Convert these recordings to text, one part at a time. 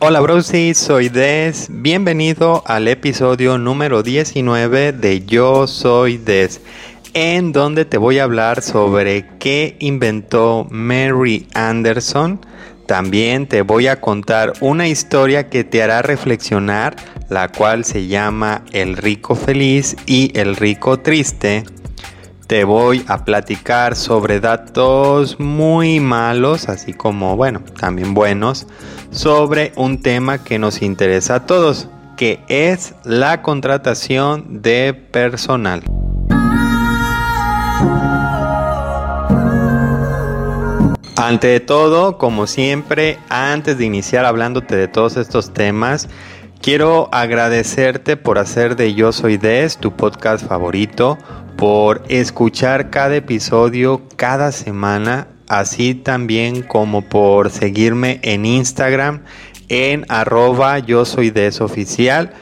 Hola Brosi, soy Des. Bienvenido al episodio número 19 de Yo Soy Des, en donde te voy a hablar sobre qué inventó Mary Anderson. También te voy a contar una historia que te hará reflexionar, la cual se llama El rico feliz y el rico triste te voy a platicar sobre datos muy malos, así como, bueno, también buenos, sobre un tema que nos interesa a todos, que es la contratación de personal. Ante todo, como siempre, antes de iniciar hablándote de todos estos temas, quiero agradecerte por hacer de Yo Soy Des tu podcast favorito por escuchar cada episodio cada semana, así también como por seguirme en Instagram en arroba yo soy desoficial,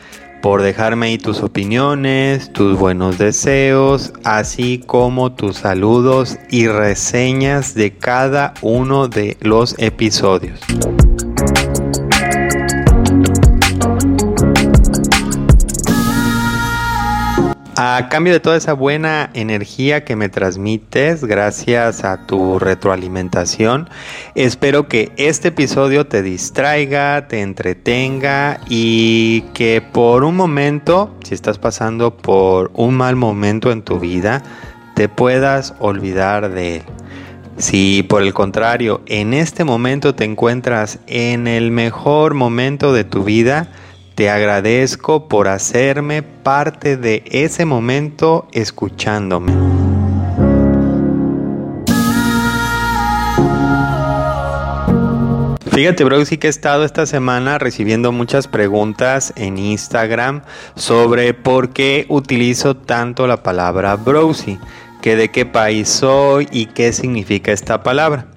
por dejarme ahí tus opiniones, tus buenos deseos, así como tus saludos y reseñas de cada uno de los episodios. A cambio de toda esa buena energía que me transmites, gracias a tu retroalimentación, espero que este episodio te distraiga, te entretenga y que por un momento, si estás pasando por un mal momento en tu vida, te puedas olvidar de él. Si por el contrario, en este momento te encuentras en el mejor momento de tu vida, te agradezco por hacerme parte de ese momento escuchándome. Fíjate, Broxy, que he estado esta semana recibiendo muchas preguntas en Instagram sobre por qué utilizo tanto la palabra Browsy, que de qué país soy y qué significa esta palabra.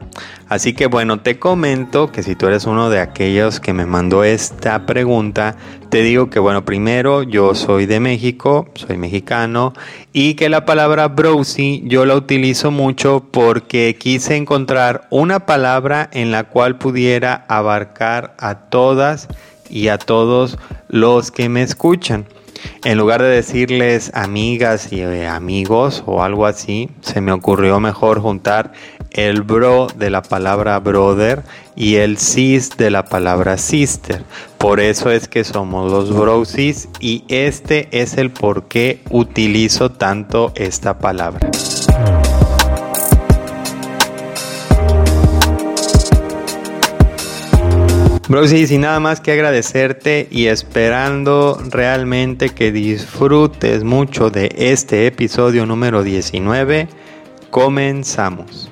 Así que bueno, te comento que si tú eres uno de aquellos que me mandó esta pregunta, te digo que bueno, primero yo soy de México, soy mexicano y que la palabra browsy yo la utilizo mucho porque quise encontrar una palabra en la cual pudiera abarcar a todas y a todos los que me escuchan. En lugar de decirles amigas y eh, amigos o algo así, se me ocurrió mejor juntar el bro de la palabra brother y el sis de la palabra sister. Por eso es que somos los brosis y este es el por qué utilizo tanto esta palabra. Brosis, sin nada más que agradecerte y esperando realmente que disfrutes mucho de este episodio número 19, comenzamos.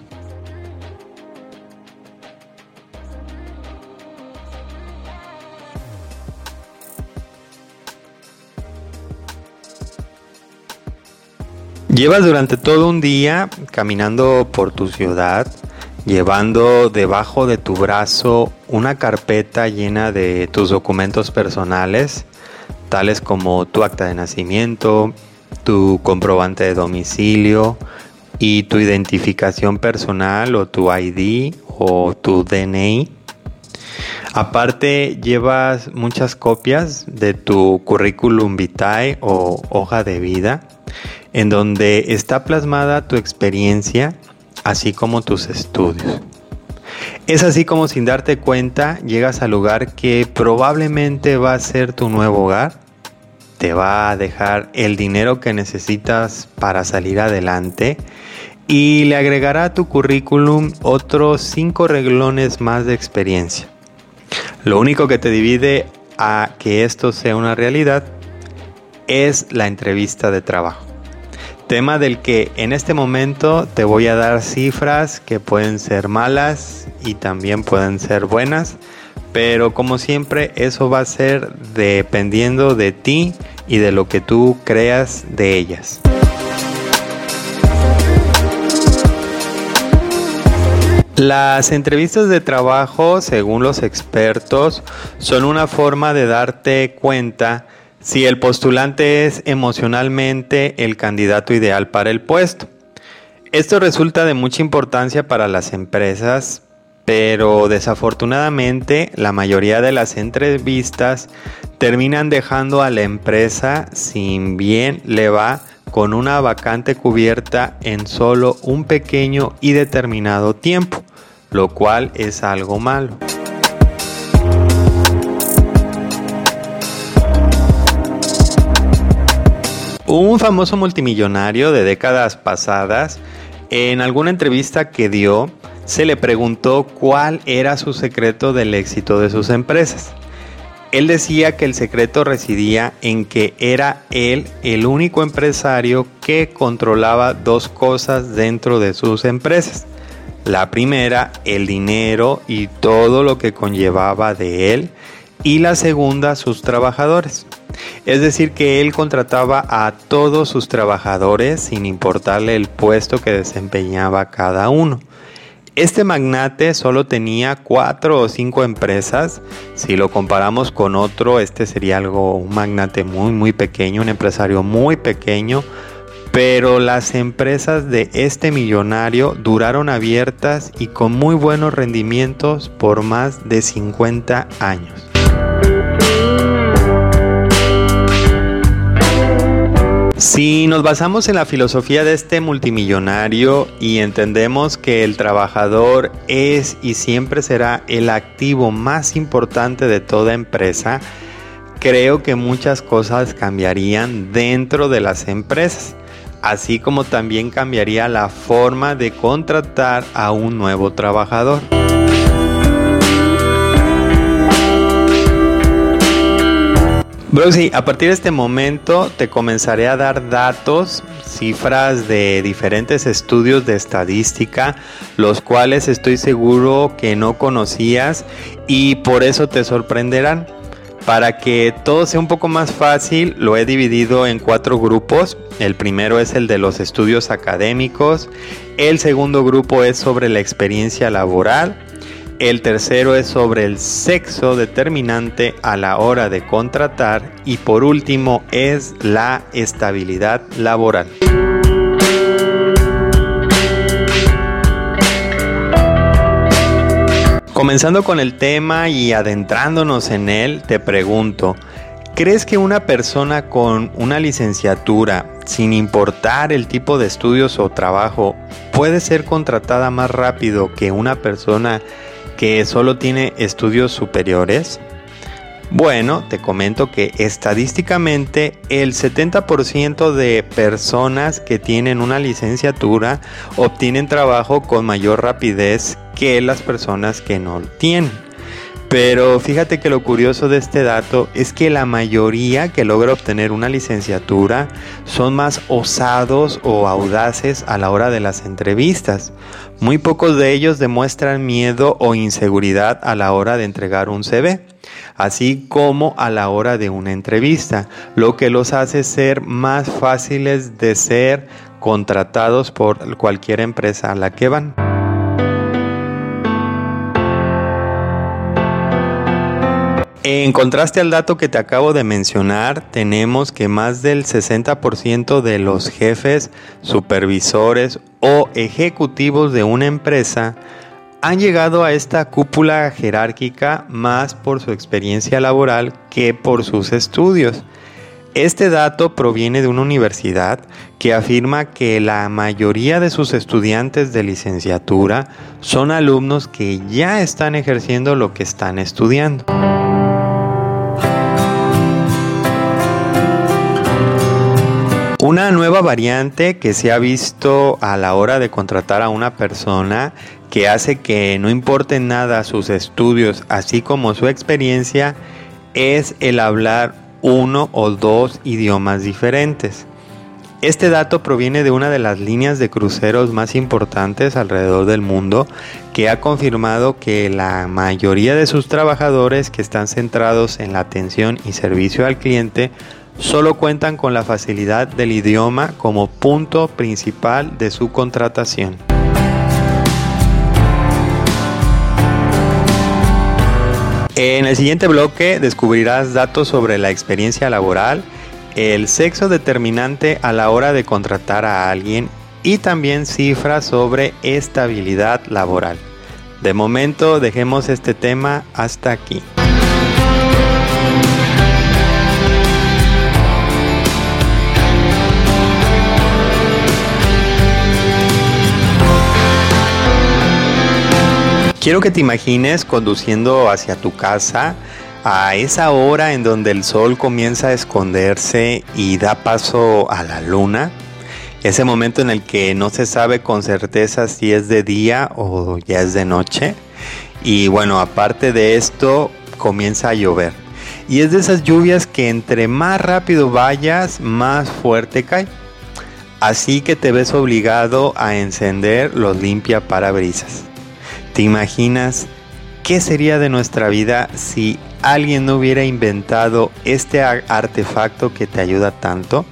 Llevas durante todo un día caminando por tu ciudad, llevando debajo de tu brazo una carpeta llena de tus documentos personales, tales como tu acta de nacimiento, tu comprobante de domicilio y tu identificación personal o tu ID o tu DNI. Aparte llevas muchas copias de tu currículum vitae o hoja de vida en donde está plasmada tu experiencia, así como tus estudios. Es así como sin darte cuenta llegas al lugar que probablemente va a ser tu nuevo hogar, te va a dejar el dinero que necesitas para salir adelante y le agregará a tu currículum otros cinco reglones más de experiencia. Lo único que te divide a que esto sea una realidad es la entrevista de trabajo. Tema del que en este momento te voy a dar cifras que pueden ser malas y también pueden ser buenas, pero como siempre eso va a ser dependiendo de ti y de lo que tú creas de ellas. Las entrevistas de trabajo, según los expertos, son una forma de darte cuenta si el postulante es emocionalmente el candidato ideal para el puesto. Esto resulta de mucha importancia para las empresas pero desafortunadamente la mayoría de las entrevistas terminan dejando a la empresa sin bien le va con una vacante cubierta en solo un pequeño y determinado tiempo, lo cual es algo malo. Un famoso multimillonario de décadas pasadas, en alguna entrevista que dio, se le preguntó cuál era su secreto del éxito de sus empresas. Él decía que el secreto residía en que era él el único empresario que controlaba dos cosas dentro de sus empresas. La primera, el dinero y todo lo que conllevaba de él. Y la segunda, sus trabajadores. Es decir, que él contrataba a todos sus trabajadores sin importarle el puesto que desempeñaba cada uno. Este magnate solo tenía cuatro o cinco empresas. Si lo comparamos con otro, este sería algo, un magnate muy, muy pequeño, un empresario muy pequeño. Pero las empresas de este millonario duraron abiertas y con muy buenos rendimientos por más de 50 años. Si nos basamos en la filosofía de este multimillonario y entendemos que el trabajador es y siempre será el activo más importante de toda empresa, creo que muchas cosas cambiarían dentro de las empresas, así como también cambiaría la forma de contratar a un nuevo trabajador. Broxy, a partir de este momento te comenzaré a dar datos, cifras de diferentes estudios de estadística, los cuales estoy seguro que no conocías y por eso te sorprenderán. Para que todo sea un poco más fácil, lo he dividido en cuatro grupos. El primero es el de los estudios académicos, el segundo grupo es sobre la experiencia laboral, el tercero es sobre el sexo determinante a la hora de contratar y por último es la estabilidad laboral. Comenzando con el tema y adentrándonos en él, te pregunto, ¿crees que una persona con una licenciatura, sin importar el tipo de estudios o trabajo, puede ser contratada más rápido que una persona que solo tiene estudios superiores? Bueno, te comento que estadísticamente el 70% de personas que tienen una licenciatura obtienen trabajo con mayor rapidez que las personas que no lo tienen. Pero fíjate que lo curioso de este dato es que la mayoría que logra obtener una licenciatura son más osados o audaces a la hora de las entrevistas. Muy pocos de ellos demuestran miedo o inseguridad a la hora de entregar un CV, así como a la hora de una entrevista, lo que los hace ser más fáciles de ser contratados por cualquier empresa a la que van. En contraste al dato que te acabo de mencionar, tenemos que más del 60% de los jefes, supervisores o ejecutivos de una empresa han llegado a esta cúpula jerárquica más por su experiencia laboral que por sus estudios. Este dato proviene de una universidad que afirma que la mayoría de sus estudiantes de licenciatura son alumnos que ya están ejerciendo lo que están estudiando. Una nueva variante que se ha visto a la hora de contratar a una persona que hace que no importe nada sus estudios así como su experiencia es el hablar uno o dos idiomas diferentes. Este dato proviene de una de las líneas de cruceros más importantes alrededor del mundo que ha confirmado que la mayoría de sus trabajadores que están centrados en la atención y servicio al cliente solo cuentan con la facilidad del idioma como punto principal de su contratación. En el siguiente bloque descubrirás datos sobre la experiencia laboral, el sexo determinante a la hora de contratar a alguien y también cifras sobre estabilidad laboral. De momento dejemos este tema hasta aquí. Quiero que te imagines conduciendo hacia tu casa a esa hora en donde el sol comienza a esconderse y da paso a la luna. Ese momento en el que no se sabe con certeza si es de día o ya es de noche. Y bueno, aparte de esto, comienza a llover. Y es de esas lluvias que entre más rápido vayas, más fuerte cae. Así que te ves obligado a encender los limpia parabrisas. ¿Te imaginas qué sería de nuestra vida si alguien no hubiera inventado este artefacto que te ayuda tanto?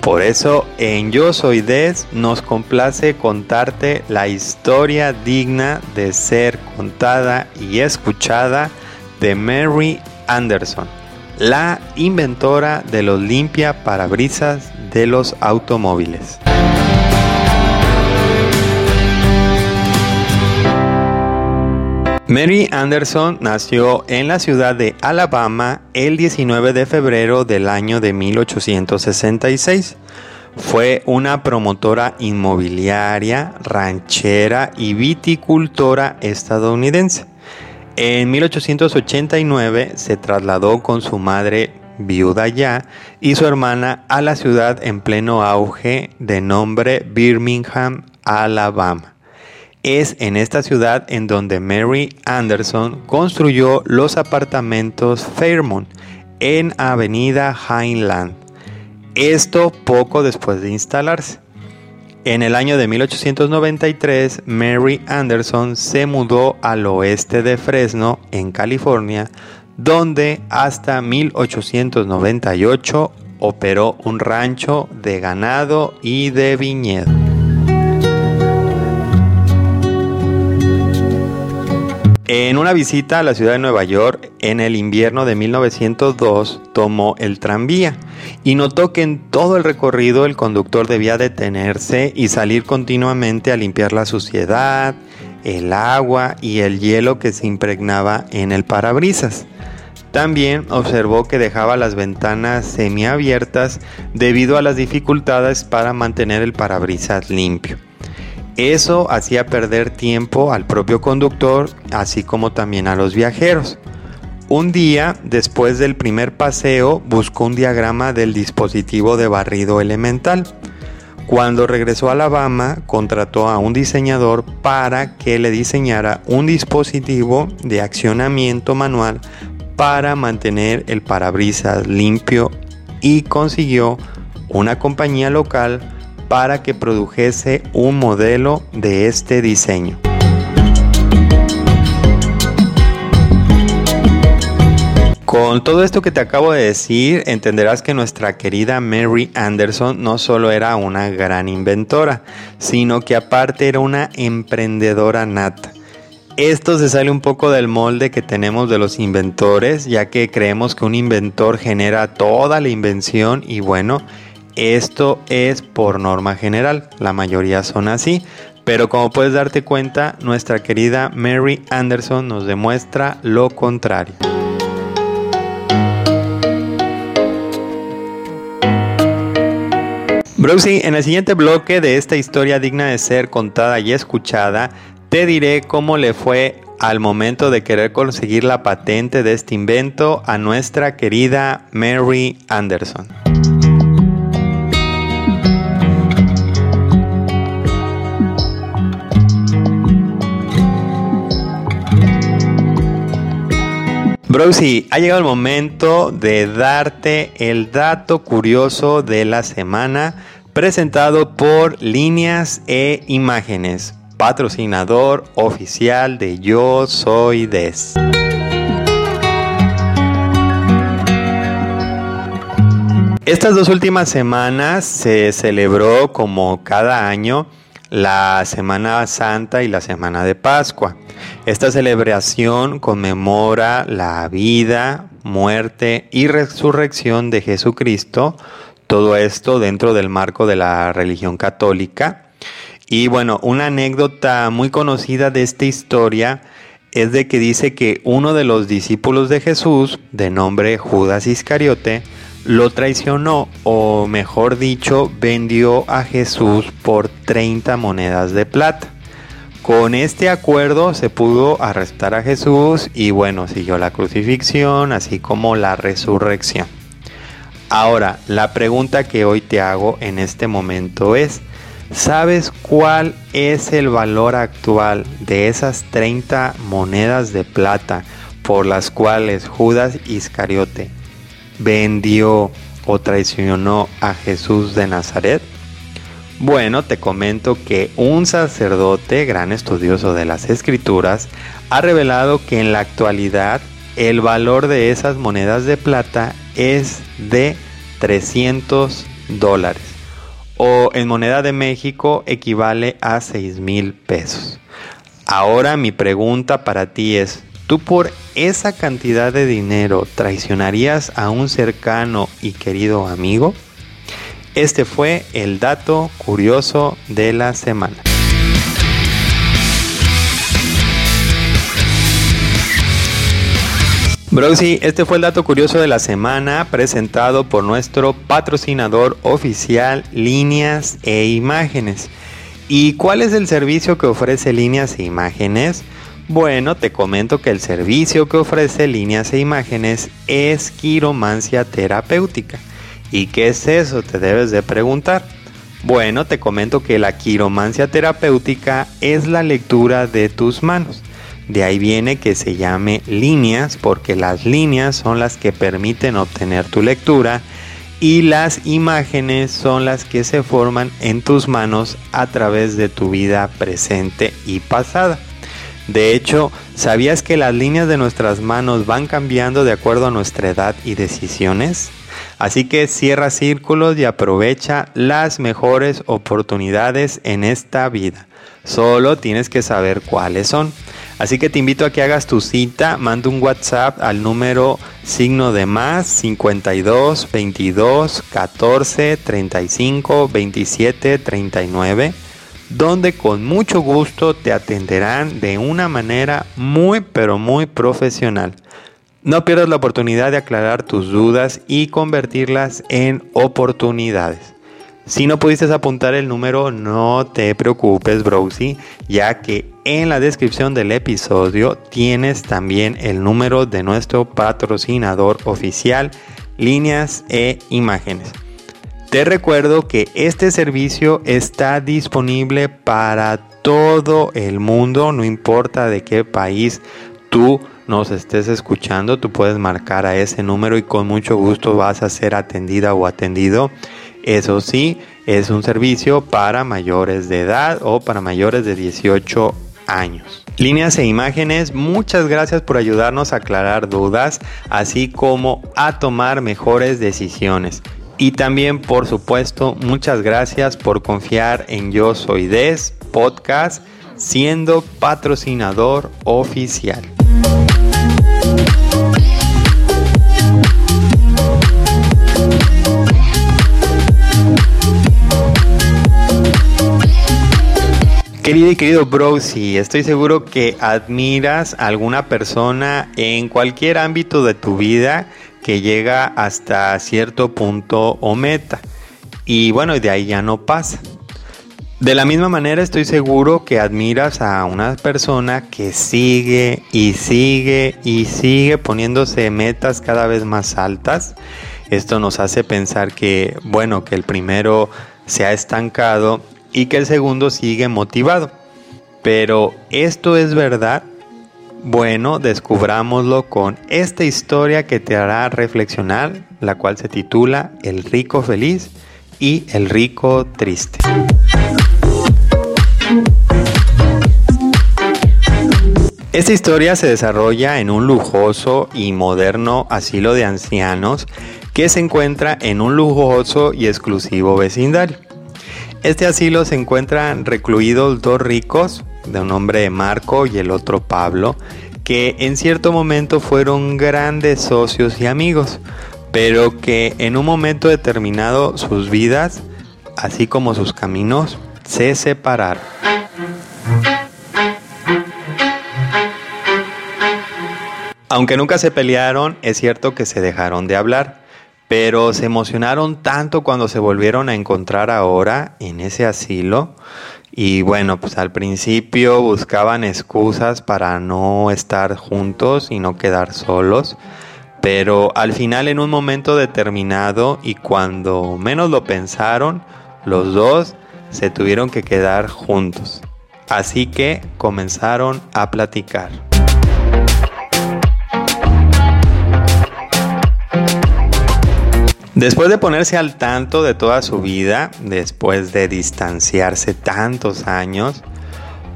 Por eso en Yo Soy Des nos complace contarte la historia digna de ser contada y escuchada de Mary Anderson, la inventora de los limpia parabrisas de los automóviles. Mary Anderson nació en la ciudad de Alabama el 19 de febrero del año de 1866. Fue una promotora inmobiliaria, ranchera y viticultora estadounidense. En 1889 se trasladó con su madre viuda ya y su hermana a la ciudad en pleno auge de nombre Birmingham, Alabama. Es en esta ciudad en donde Mary Anderson construyó los apartamentos Fairmont en Avenida Highland. Esto poco después de instalarse. En el año de 1893, Mary Anderson se mudó al oeste de Fresno, en California, donde hasta 1898 operó un rancho de ganado y de viñedo. En una visita a la ciudad de Nueva York en el invierno de 1902 tomó el tranvía y notó que en todo el recorrido el conductor debía detenerse y salir continuamente a limpiar la suciedad, el agua y el hielo que se impregnaba en el parabrisas. También observó que dejaba las ventanas semiabiertas debido a las dificultades para mantener el parabrisas limpio. Eso hacía perder tiempo al propio conductor, así como también a los viajeros. Un día, después del primer paseo, buscó un diagrama del dispositivo de barrido elemental. Cuando regresó a Alabama, contrató a un diseñador para que le diseñara un dispositivo de accionamiento manual para mantener el parabrisas limpio y consiguió una compañía local para que produjese un modelo de este diseño. Con todo esto que te acabo de decir, entenderás que nuestra querida Mary Anderson no solo era una gran inventora, sino que aparte era una emprendedora nata. Esto se sale un poco del molde que tenemos de los inventores, ya que creemos que un inventor genera toda la invención y bueno, esto es por norma general, la mayoría son así, pero como puedes darte cuenta, nuestra querida Mary Anderson nos demuestra lo contrario. Brucey, en el siguiente bloque de esta historia digna de ser contada y escuchada, te diré cómo le fue al momento de querer conseguir la patente de este invento a nuestra querida Mary Anderson. Browsy, ha llegado el momento de darte el dato curioso de la semana presentado por Líneas e Imágenes, patrocinador oficial de Yo Soy Des. Estas dos últimas semanas se celebró como cada año la Semana Santa y la Semana de Pascua. Esta celebración conmemora la vida, muerte y resurrección de Jesucristo, todo esto dentro del marco de la religión católica. Y bueno, una anécdota muy conocida de esta historia es de que dice que uno de los discípulos de Jesús, de nombre Judas Iscariote, lo traicionó o mejor dicho, vendió a Jesús por 30 monedas de plata. Con este acuerdo se pudo arrestar a Jesús y bueno, siguió la crucifixión, así como la resurrección. Ahora, la pregunta que hoy te hago en este momento es, ¿sabes cuál es el valor actual de esas 30 monedas de plata por las cuales Judas Iscariote vendió o traicionó a Jesús de Nazaret? Bueno, te comento que un sacerdote, gran estudioso de las escrituras, ha revelado que en la actualidad el valor de esas monedas de plata es de 300 dólares o en moneda de México equivale a 6 mil pesos. Ahora mi pregunta para ti es, ¿tú por esa cantidad de dinero traicionarías a un cercano y querido amigo? Este fue el dato curioso de la semana. Broxy, este fue el dato curioso de la semana presentado por nuestro patrocinador oficial Líneas e Imágenes. ¿Y cuál es el servicio que ofrece Líneas e Imágenes? Bueno, te comento que el servicio que ofrece Líneas e Imágenes es quiromancia terapéutica. ¿Y qué es eso? Te debes de preguntar. Bueno, te comento que la quiromancia terapéutica es la lectura de tus manos. De ahí viene que se llame líneas porque las líneas son las que permiten obtener tu lectura y las imágenes son las que se forman en tus manos a través de tu vida presente y pasada. De hecho, ¿sabías que las líneas de nuestras manos van cambiando de acuerdo a nuestra edad y decisiones? Así que cierra círculos y aprovecha las mejores oportunidades en esta vida. Solo tienes que saber cuáles son. Así que te invito a que hagas tu cita, manda un WhatsApp al número signo de más 52 22 14 35 27 39, donde con mucho gusto te atenderán de una manera muy pero muy profesional. No pierdas la oportunidad de aclarar tus dudas y convertirlas en oportunidades. Si no pudiste apuntar el número, no te preocupes, Browsy, ya que en la descripción del episodio tienes también el número de nuestro patrocinador oficial, líneas e imágenes. Te recuerdo que este servicio está disponible para todo el mundo, no importa de qué país tú nos estés escuchando, tú puedes marcar a ese número y con mucho gusto vas a ser atendida o atendido. Eso sí, es un servicio para mayores de edad o para mayores de 18 años. Líneas e imágenes, muchas gracias por ayudarnos a aclarar dudas, así como a tomar mejores decisiones. Y también, por supuesto, muchas gracias por confiar en Yo Soy Des Podcast, siendo patrocinador oficial. Querido y querido bro, si estoy seguro que admiras a alguna persona en cualquier ámbito de tu vida que llega hasta cierto punto o meta. Y bueno, de ahí ya no pasa. De la misma manera estoy seguro que admiras a una persona que sigue y sigue y sigue poniéndose metas cada vez más altas. Esto nos hace pensar que, bueno, que el primero se ha estancado y que el segundo sigue motivado. Pero ¿esto es verdad? Bueno, descubrámoslo con esta historia que te hará reflexionar, la cual se titula El rico feliz y el rico triste. Esta historia se desarrolla en un lujoso y moderno asilo de ancianos que se encuentra en un lujoso y exclusivo vecindario. Este asilo se encuentran recluidos dos ricos, de un nombre Marco y el otro Pablo, que en cierto momento fueron grandes socios y amigos, pero que en un momento determinado sus vidas, así como sus caminos, se separaron. Aunque nunca se pelearon, es cierto que se dejaron de hablar, pero se emocionaron tanto cuando se volvieron a encontrar ahora en ese asilo. Y bueno, pues al principio buscaban excusas para no estar juntos y no quedar solos, pero al final en un momento determinado y cuando menos lo pensaron, los dos se tuvieron que quedar juntos. Así que comenzaron a platicar. Después de ponerse al tanto de toda su vida, después de distanciarse tantos años,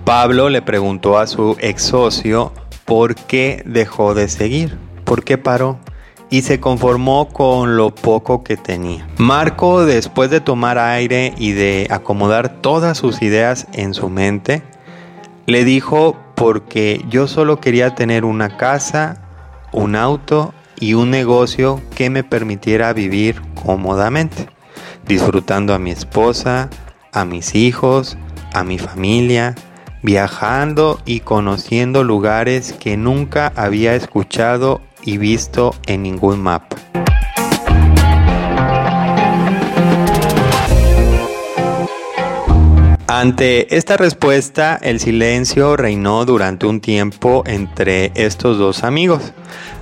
Pablo le preguntó a su ex socio por qué dejó de seguir, por qué paró y se conformó con lo poco que tenía. Marco, después de tomar aire y de acomodar todas sus ideas en su mente, le dijo porque yo solo quería tener una casa, un auto y un negocio que me permitiera vivir cómodamente, disfrutando a mi esposa, a mis hijos, a mi familia, viajando y conociendo lugares que nunca había escuchado y visto en ningún mapa. Ante esta respuesta, el silencio reinó durante un tiempo entre estos dos amigos,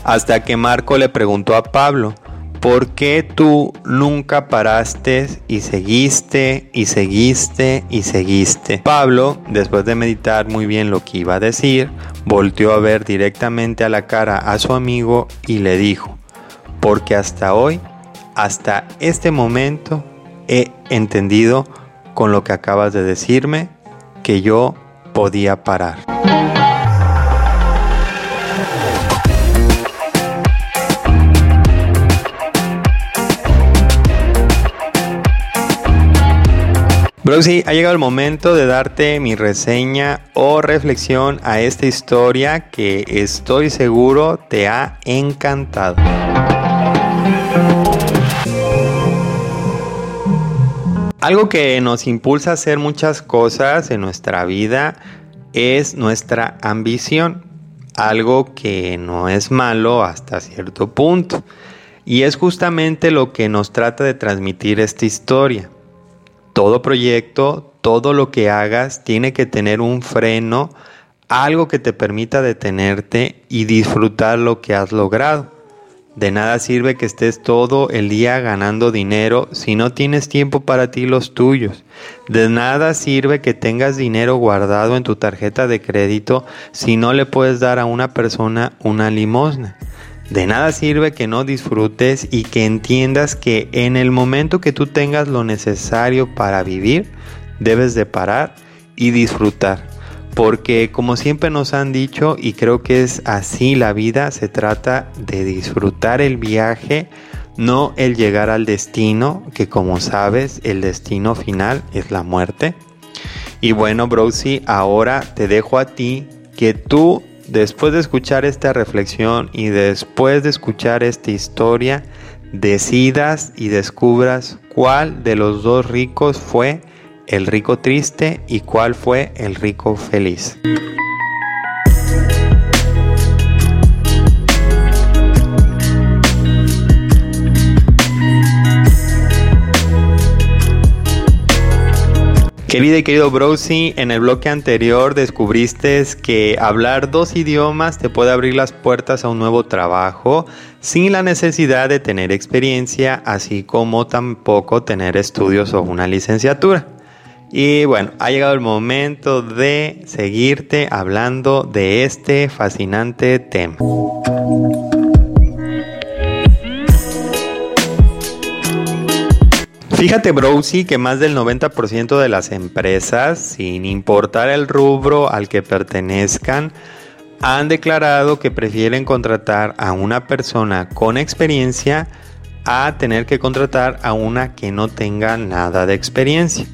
hasta que Marco le preguntó a Pablo, ¿por qué tú nunca paraste y seguiste y seguiste y seguiste? Pablo, después de meditar muy bien lo que iba a decir, volteó a ver directamente a la cara a su amigo y le dijo, porque hasta hoy, hasta este momento, he entendido con lo que acabas de decirme que yo podía parar. Browsy, ha llegado el momento de darte mi reseña o reflexión a esta historia que estoy seguro te ha encantado. Algo que nos impulsa a hacer muchas cosas en nuestra vida es nuestra ambición. Algo que no es malo hasta cierto punto. Y es justamente lo que nos trata de transmitir esta historia. Todo proyecto, todo lo que hagas tiene que tener un freno, algo que te permita detenerte y disfrutar lo que has logrado. De nada sirve que estés todo el día ganando dinero si no tienes tiempo para ti los tuyos. De nada sirve que tengas dinero guardado en tu tarjeta de crédito si no le puedes dar a una persona una limosna. De nada sirve que no disfrutes y que entiendas que en el momento que tú tengas lo necesario para vivir, debes de parar y disfrutar. Porque como siempre nos han dicho, y creo que es así la vida, se trata de disfrutar el viaje, no el llegar al destino, que como sabes, el destino final es la muerte. Y bueno, Brosy, ahora te dejo a ti que tú, después de escuchar esta reflexión y después de escuchar esta historia, decidas y descubras cuál de los dos ricos fue el rico triste y cuál fue el rico feliz. Querida y querido Browsy, en el bloque anterior descubriste que hablar dos idiomas te puede abrir las puertas a un nuevo trabajo sin la necesidad de tener experiencia, así como tampoco tener estudios o una licenciatura. Y bueno, ha llegado el momento de seguirte hablando de este fascinante tema. Fíjate, Browsy, que más del 90% de las empresas, sin importar el rubro al que pertenezcan, han declarado que prefieren contratar a una persona con experiencia a tener que contratar a una que no tenga nada de experiencia.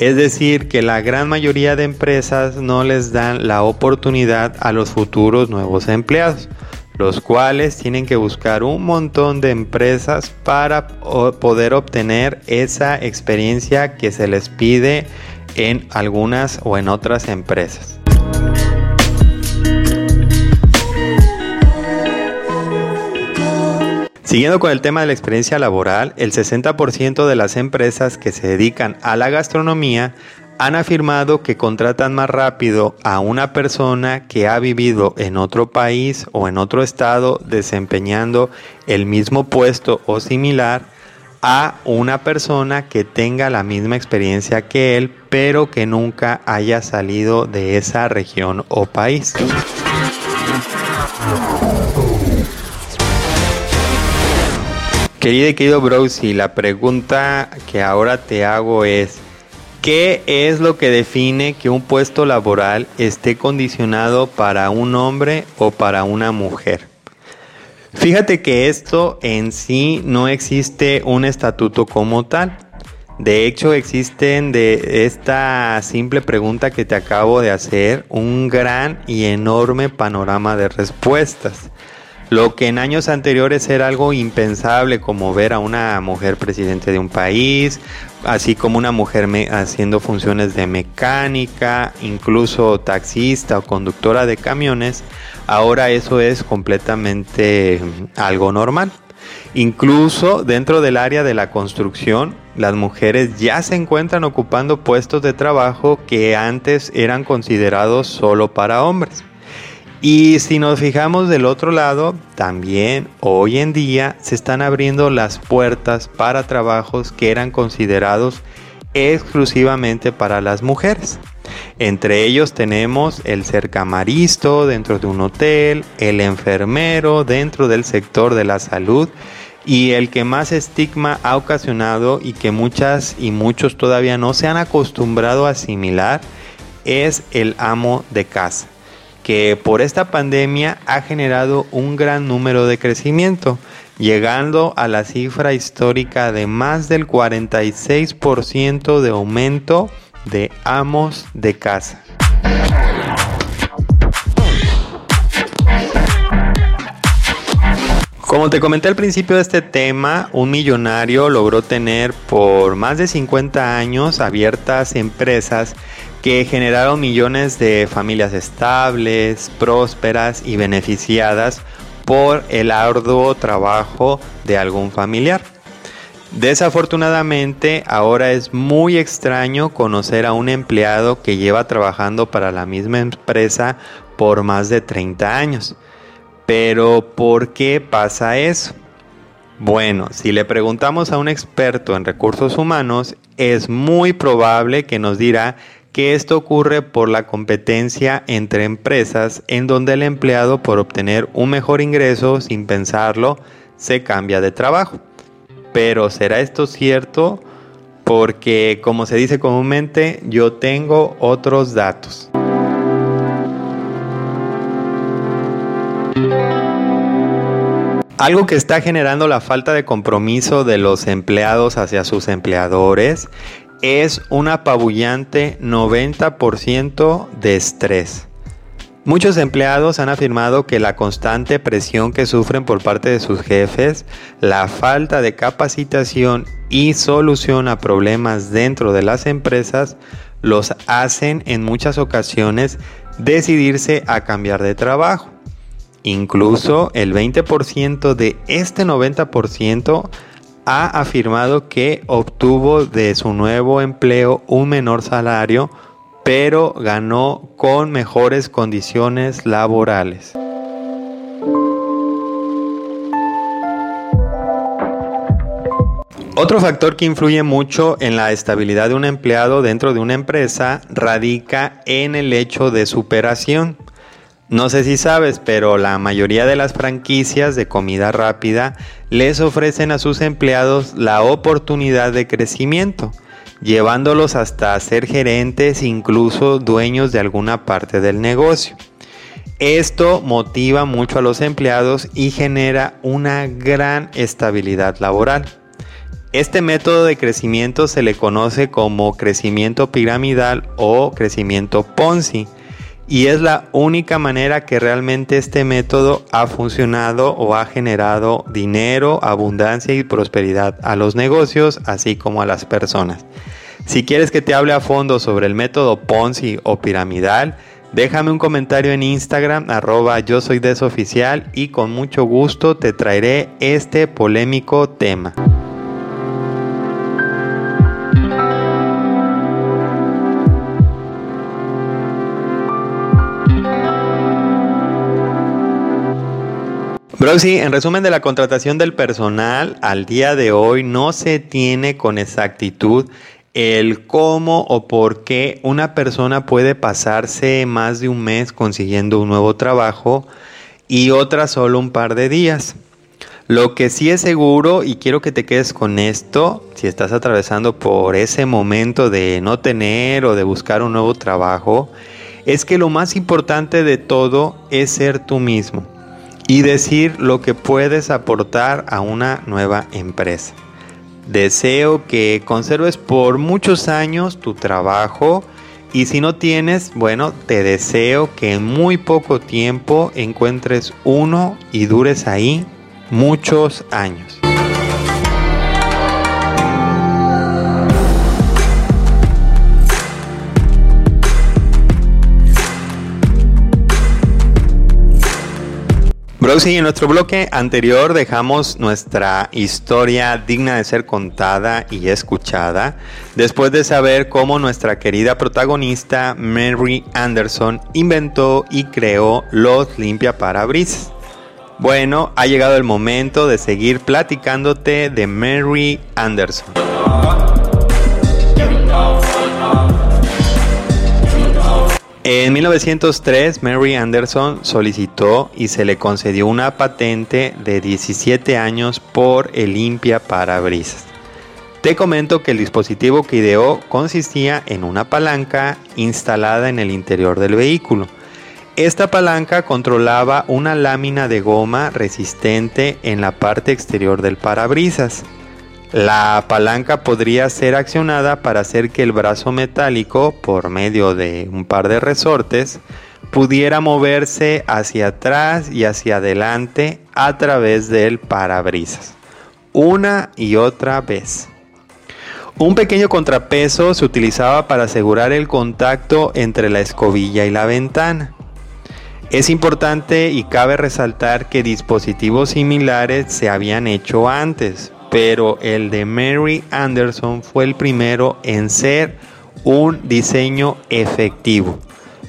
Es decir, que la gran mayoría de empresas no les dan la oportunidad a los futuros nuevos empleados, los cuales tienen que buscar un montón de empresas para poder obtener esa experiencia que se les pide en algunas o en otras empresas. Siguiendo con el tema de la experiencia laboral, el 60% de las empresas que se dedican a la gastronomía han afirmado que contratan más rápido a una persona que ha vivido en otro país o en otro estado desempeñando el mismo puesto o similar a una persona que tenga la misma experiencia que él, pero que nunca haya salido de esa región o país. Querido y querido Browsy, la pregunta que ahora te hago es, ¿qué es lo que define que un puesto laboral esté condicionado para un hombre o para una mujer? Fíjate que esto en sí no existe un estatuto como tal. De hecho, existen de esta simple pregunta que te acabo de hacer un gran y enorme panorama de respuestas. Lo que en años anteriores era algo impensable, como ver a una mujer presidente de un país, así como una mujer haciendo funciones de mecánica, incluso taxista o conductora de camiones, ahora eso es completamente mm, algo normal. Incluso dentro del área de la construcción, las mujeres ya se encuentran ocupando puestos de trabajo que antes eran considerados solo para hombres. Y si nos fijamos del otro lado, también hoy en día se están abriendo las puertas para trabajos que eran considerados exclusivamente para las mujeres. Entre ellos tenemos el ser camaristo dentro de un hotel, el enfermero dentro del sector de la salud y el que más estigma ha ocasionado y que muchas y muchos todavía no se han acostumbrado a asimilar es el amo de casa que por esta pandemia ha generado un gran número de crecimiento, llegando a la cifra histórica de más del 46% de aumento de amos de casa. Como te comenté al principio de este tema, un millonario logró tener por más de 50 años abiertas empresas que generaron millones de familias estables, prósperas y beneficiadas por el arduo trabajo de algún familiar. Desafortunadamente, ahora es muy extraño conocer a un empleado que lleva trabajando para la misma empresa por más de 30 años. Pero, ¿por qué pasa eso? Bueno, si le preguntamos a un experto en recursos humanos, es muy probable que nos dirá que esto ocurre por la competencia entre empresas en donde el empleado por obtener un mejor ingreso sin pensarlo se cambia de trabajo. Pero ¿será esto cierto? Porque como se dice comúnmente, yo tengo otros datos. Algo que está generando la falta de compromiso de los empleados hacia sus empleadores es un apabullante 90% de estrés. Muchos empleados han afirmado que la constante presión que sufren por parte de sus jefes, la falta de capacitación y solución a problemas dentro de las empresas los hacen en muchas ocasiones decidirse a cambiar de trabajo. Incluso el 20% de este 90% ha afirmado que obtuvo de su nuevo empleo un menor salario, pero ganó con mejores condiciones laborales. Otro factor que influye mucho en la estabilidad de un empleado dentro de una empresa radica en el hecho de superación. No sé si sabes, pero la mayoría de las franquicias de comida rápida les ofrecen a sus empleados la oportunidad de crecimiento, llevándolos hasta ser gerentes, incluso dueños de alguna parte del negocio. Esto motiva mucho a los empleados y genera una gran estabilidad laboral. Este método de crecimiento se le conoce como crecimiento piramidal o crecimiento Ponzi y es la única manera que realmente este método ha funcionado o ha generado dinero, abundancia y prosperidad a los negocios, así como a las personas. Si quieres que te hable a fondo sobre el método Ponzi o piramidal, déjame un comentario en Instagram arroba yo soy desoficial y con mucho gusto te traeré este polémico tema. Sí, en resumen de la contratación del personal, al día de hoy no se tiene con exactitud el cómo o por qué una persona puede pasarse más de un mes consiguiendo un nuevo trabajo y otra solo un par de días. Lo que sí es seguro, y quiero que te quedes con esto, si estás atravesando por ese momento de no tener o de buscar un nuevo trabajo, es que lo más importante de todo es ser tú mismo y decir lo que puedes aportar a una nueva empresa. Deseo que conserves por muchos años tu trabajo y si no tienes, bueno, te deseo que en muy poco tiempo encuentres uno y dures ahí muchos años. En nuestro bloque anterior dejamos nuestra historia digna de ser contada y escuchada, después de saber cómo nuestra querida protagonista Mary Anderson inventó y creó los limpia parabrisas. Bueno, ha llegado el momento de seguir platicándote de Mary Anderson. En 1903, Mary Anderson solicitó y se le concedió una patente de 17 años por el limpia parabrisas. Te comento que el dispositivo que ideó consistía en una palanca instalada en el interior del vehículo. Esta palanca controlaba una lámina de goma resistente en la parte exterior del parabrisas. La palanca podría ser accionada para hacer que el brazo metálico, por medio de un par de resortes, pudiera moverse hacia atrás y hacia adelante a través del parabrisas, una y otra vez. Un pequeño contrapeso se utilizaba para asegurar el contacto entre la escobilla y la ventana. Es importante y cabe resaltar que dispositivos similares se habían hecho antes, pero el de Mary Anderson fue el primero en ser un diseño efectivo.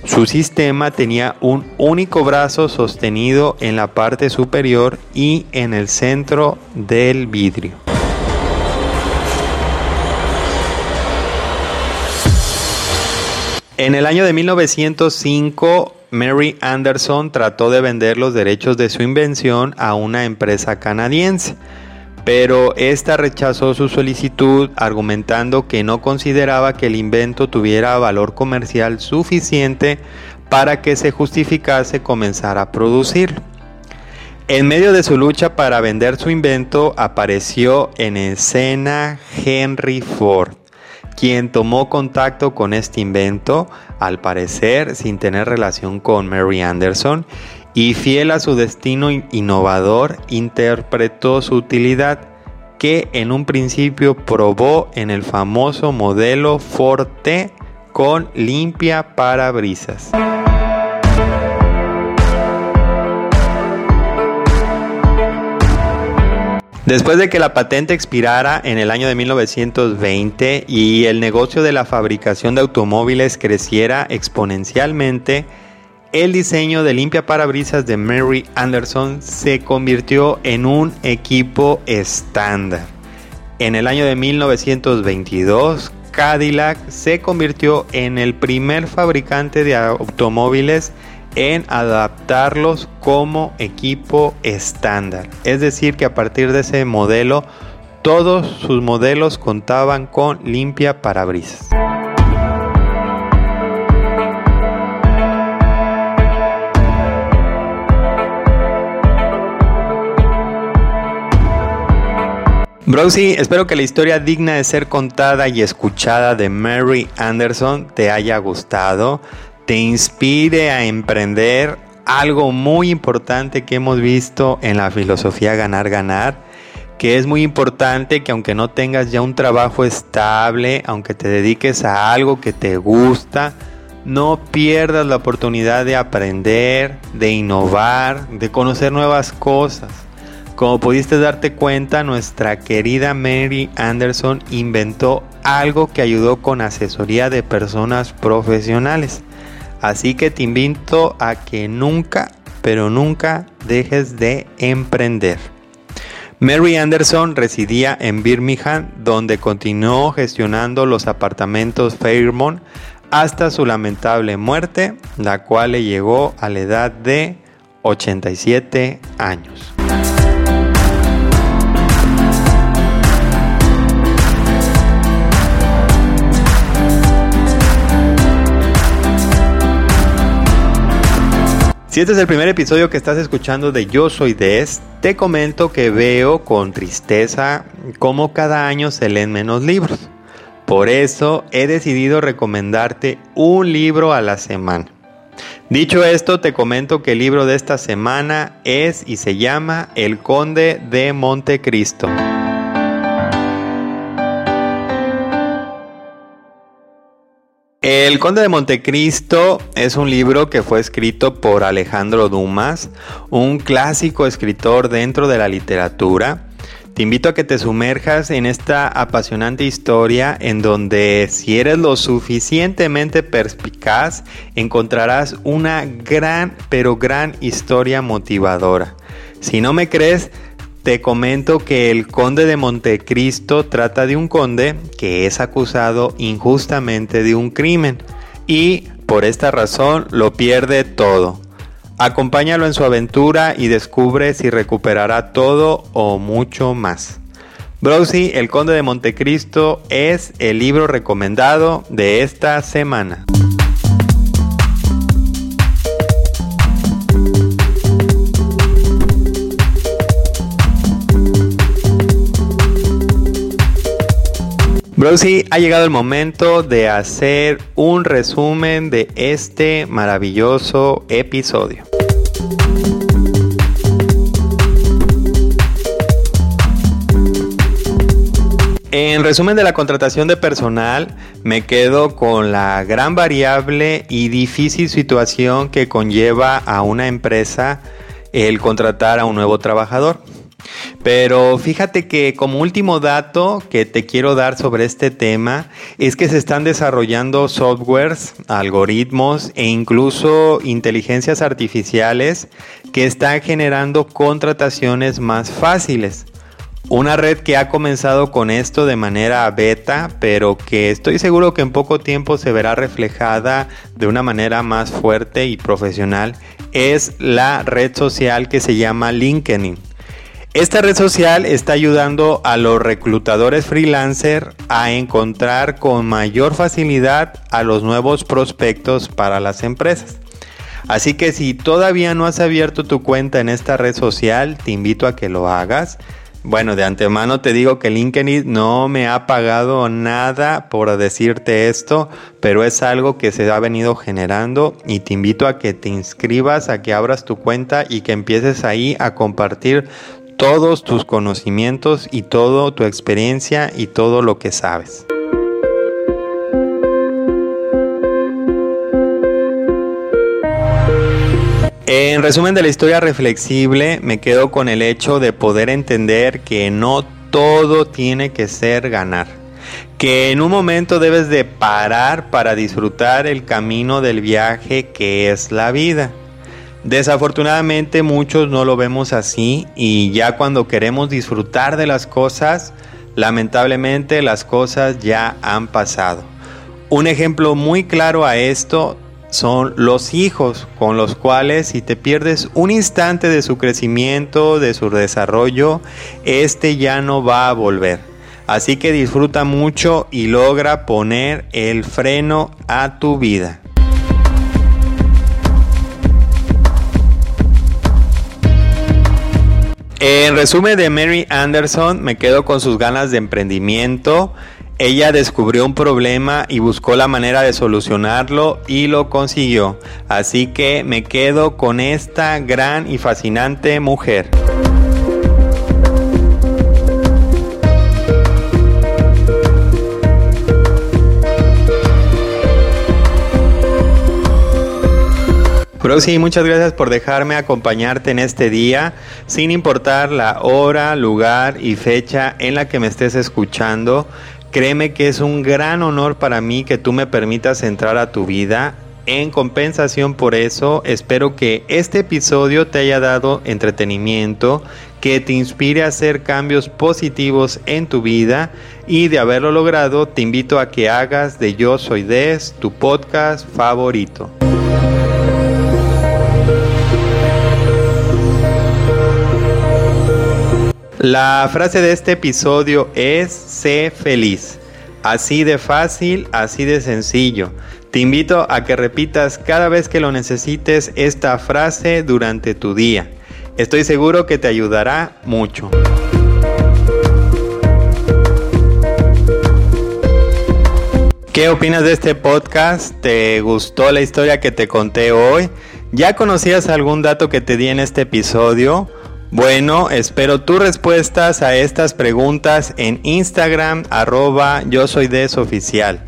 Su sistema tenía un único brazo sostenido en la parte superior y en el centro del vidrio. En el año de 1905, Mary Anderson trató de vender los derechos de su invención a una empresa canadiense pero esta rechazó su solicitud argumentando que no consideraba que el invento tuviera valor comercial suficiente para que se justificase comenzar a producirlo. En medio de su lucha para vender su invento apareció en escena Henry Ford, quien tomó contacto con este invento, al parecer sin tener relación con Mary Anderson, y fiel a su destino innovador, interpretó su utilidad que en un principio probó en el famoso modelo Forte con limpia parabrisas. Después de que la patente expirara en el año de 1920 y el negocio de la fabricación de automóviles creciera exponencialmente, el diseño de limpia parabrisas de Mary Anderson se convirtió en un equipo estándar. En el año de 1922, Cadillac se convirtió en el primer fabricante de automóviles en adaptarlos como equipo estándar. Es decir, que a partir de ese modelo, todos sus modelos contaban con limpia parabrisas. Browsy, espero que la historia digna de ser contada y escuchada de Mary Anderson te haya gustado, te inspire a emprender algo muy importante que hemos visto en la filosofía ganar-ganar, que es muy importante que aunque no tengas ya un trabajo estable, aunque te dediques a algo que te gusta, no pierdas la oportunidad de aprender, de innovar, de conocer nuevas cosas. Como pudiste darte cuenta, nuestra querida Mary Anderson inventó algo que ayudó con asesoría de personas profesionales. Así que te invito a que nunca, pero nunca dejes de emprender. Mary Anderson residía en Birmingham, donde continuó gestionando los apartamentos Fairmont hasta su lamentable muerte, la cual le llegó a la edad de 87 años. Si este es el primer episodio que estás escuchando de Yo Soy Des, te comento que veo con tristeza cómo cada año se leen menos libros. Por eso he decidido recomendarte un libro a la semana. Dicho esto, te comento que el libro de esta semana es y se llama El Conde de Montecristo. El Conde de Montecristo es un libro que fue escrito por Alejandro Dumas, un clásico escritor dentro de la literatura. Te invito a que te sumerjas en esta apasionante historia en donde si eres lo suficientemente perspicaz encontrarás una gran pero gran historia motivadora. Si no me crees, te comento que el conde de Montecristo trata de un conde que es acusado injustamente de un crimen y por esta razón lo pierde todo. Acompáñalo en su aventura y descubre si recuperará todo o mucho más. Browsy, El Conde de Montecristo es el libro recomendado de esta semana. Brosy, ha llegado el momento de hacer un resumen de este maravilloso episodio. En resumen de la contratación de personal, me quedo con la gran variable y difícil situación que conlleva a una empresa el contratar a un nuevo trabajador. Pero fíjate que como último dato que te quiero dar sobre este tema es que se están desarrollando softwares, algoritmos e incluso inteligencias artificiales que están generando contrataciones más fáciles. Una red que ha comenzado con esto de manera beta, pero que estoy seguro que en poco tiempo se verá reflejada de una manera más fuerte y profesional, es la red social que se llama LinkedIn. Esta red social está ayudando a los reclutadores freelancer a encontrar con mayor facilidad a los nuevos prospectos para las empresas. Así que si todavía no has abierto tu cuenta en esta red social, te invito a que lo hagas. Bueno, de antemano te digo que LinkedIn no me ha pagado nada por decirte esto, pero es algo que se ha venido generando y te invito a que te inscribas, a que abras tu cuenta y que empieces ahí a compartir todos tus conocimientos y toda tu experiencia y todo lo que sabes. En resumen de la historia reflexible, me quedo con el hecho de poder entender que no todo tiene que ser ganar. Que en un momento debes de parar para disfrutar el camino del viaje que es la vida Desafortunadamente muchos no lo vemos así y ya cuando queremos disfrutar de las cosas, lamentablemente las cosas ya han pasado. Un ejemplo muy claro a esto son los hijos con los cuales si te pierdes un instante de su crecimiento, de su desarrollo, este ya no va a volver. Así que disfruta mucho y logra poner el freno a tu vida. En resumen de Mary Anderson, me quedo con sus ganas de emprendimiento. Ella descubrió un problema y buscó la manera de solucionarlo y lo consiguió. Así que me quedo con esta gran y fascinante mujer. Brosi, muchas gracias por dejarme acompañarte en este día, sin importar la hora, lugar y fecha en la que me estés escuchando. Créeme que es un gran honor para mí que tú me permitas entrar a tu vida. En compensación por eso, espero que este episodio te haya dado entretenimiento, que te inspire a hacer cambios positivos en tu vida y de haberlo logrado te invito a que hagas de Yo Soy Des tu podcast favorito. La frase de este episodio es sé feliz. Así de fácil, así de sencillo. Te invito a que repitas cada vez que lo necesites esta frase durante tu día. Estoy seguro que te ayudará mucho. ¿Qué opinas de este podcast? ¿Te gustó la historia que te conté hoy? ¿Ya conocías algún dato que te di en este episodio? Bueno, espero tus respuestas a estas preguntas en Instagram arroba yo soy oficial.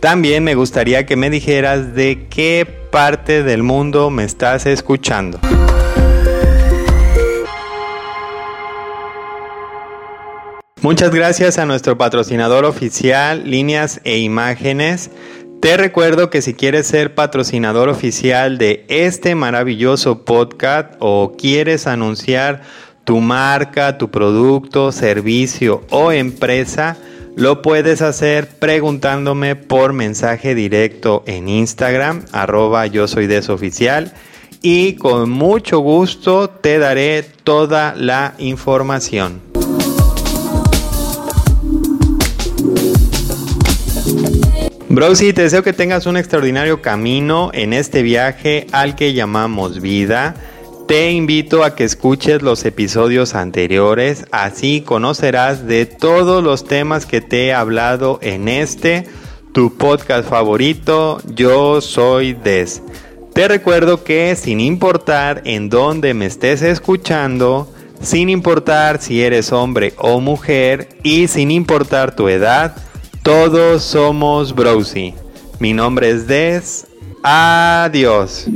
También me gustaría que me dijeras de qué parte del mundo me estás escuchando. Muchas gracias a nuestro patrocinador oficial, Líneas e Imágenes. Te recuerdo que si quieres ser patrocinador oficial de este maravilloso podcast o quieres anunciar tu marca, tu producto, servicio o empresa, lo puedes hacer preguntándome por mensaje directo en Instagram, arroba yo soy desoficial y con mucho gusto te daré toda la información. Browsy, te deseo que tengas un extraordinario camino en este viaje al que llamamos vida. Te invito a que escuches los episodios anteriores, así conocerás de todos los temas que te he hablado en este, tu podcast favorito, Yo Soy Des. Te recuerdo que sin importar en dónde me estés escuchando, sin importar si eres hombre o mujer y sin importar tu edad, todos somos Browsy. Mi nombre es Des. Adiós.